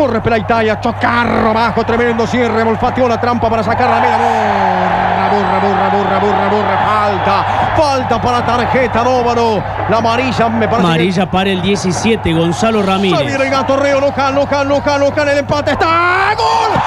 Corre Pelaitaya, chocarro abajo, tremendo cierre, olfateó la trampa para sacar la media. Burra, burra, burra, burra, burra, falta. Falta para tarjeta Dóvaro. La amarilla me parece. que- Amarilla para el 17, Gonzalo Se Ramírez. viene el gato Reo, local, local, local, local, el empate está. ¡Gol!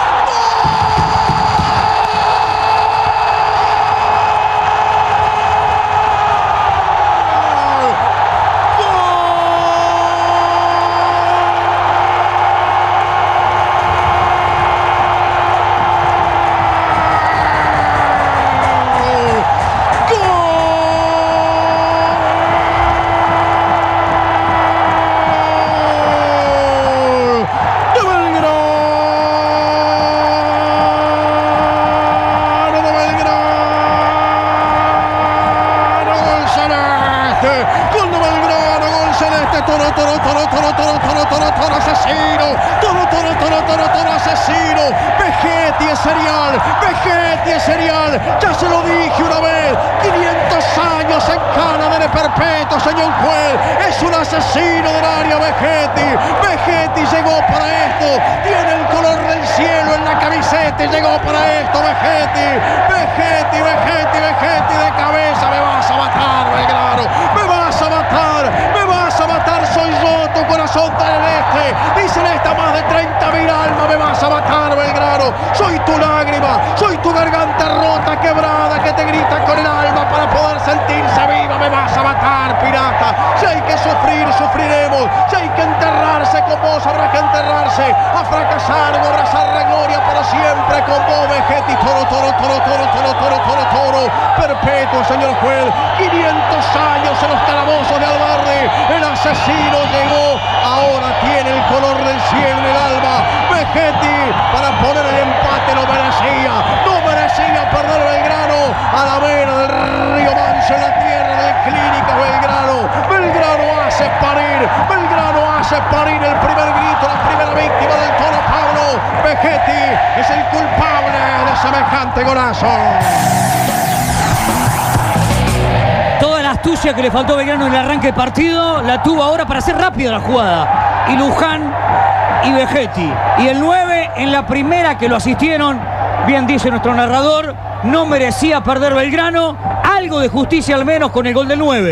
¡Toro, toro, toro, toro, toro, toro, toro, toro, asesino! ¡Toro, toro, toro, toro, toro, asesino! ¡Vegetti es serial! ¡Vegetti es serial! ¡Ya se lo dije una vez! ¡500 años en cana de perpetuo, señor juez! ¡Es un asesino del celeste! ¡Y celeste a más de 30 mil almas! ¡Me vas a matar, Belgrano! ¡Soy tu lágrima! ¡Soy tu garganta rota, quebrada, que te grita con el alma para poder sentirse viva! ¡Me vas a matar, pirata! Si hay que sufrir, sufriremos. Si hay que enterrarse con vos, habrá que enterrarse. A fracasar o abrazar la gloria para siempre con vos, Vegetti. Toro, toro, toro, toro, toro, toro, toro, toro. Perpetuo, señor juez. 500 años en los calabozos Hace parir el primer grito, la primera víctima del toro Pablo. Vegetti es el culpable de semejante golazo. Toda la astucia que le faltó a Belgrano en el arranque del partido la tuvo ahora para hacer rápido la jugada. Y Luján y Vegetti. Y el 9 en la primera que lo asistieron, bien dice nuestro narrador, no merecía perder Belgrano. Algo de justicia al menos con el gol del 9.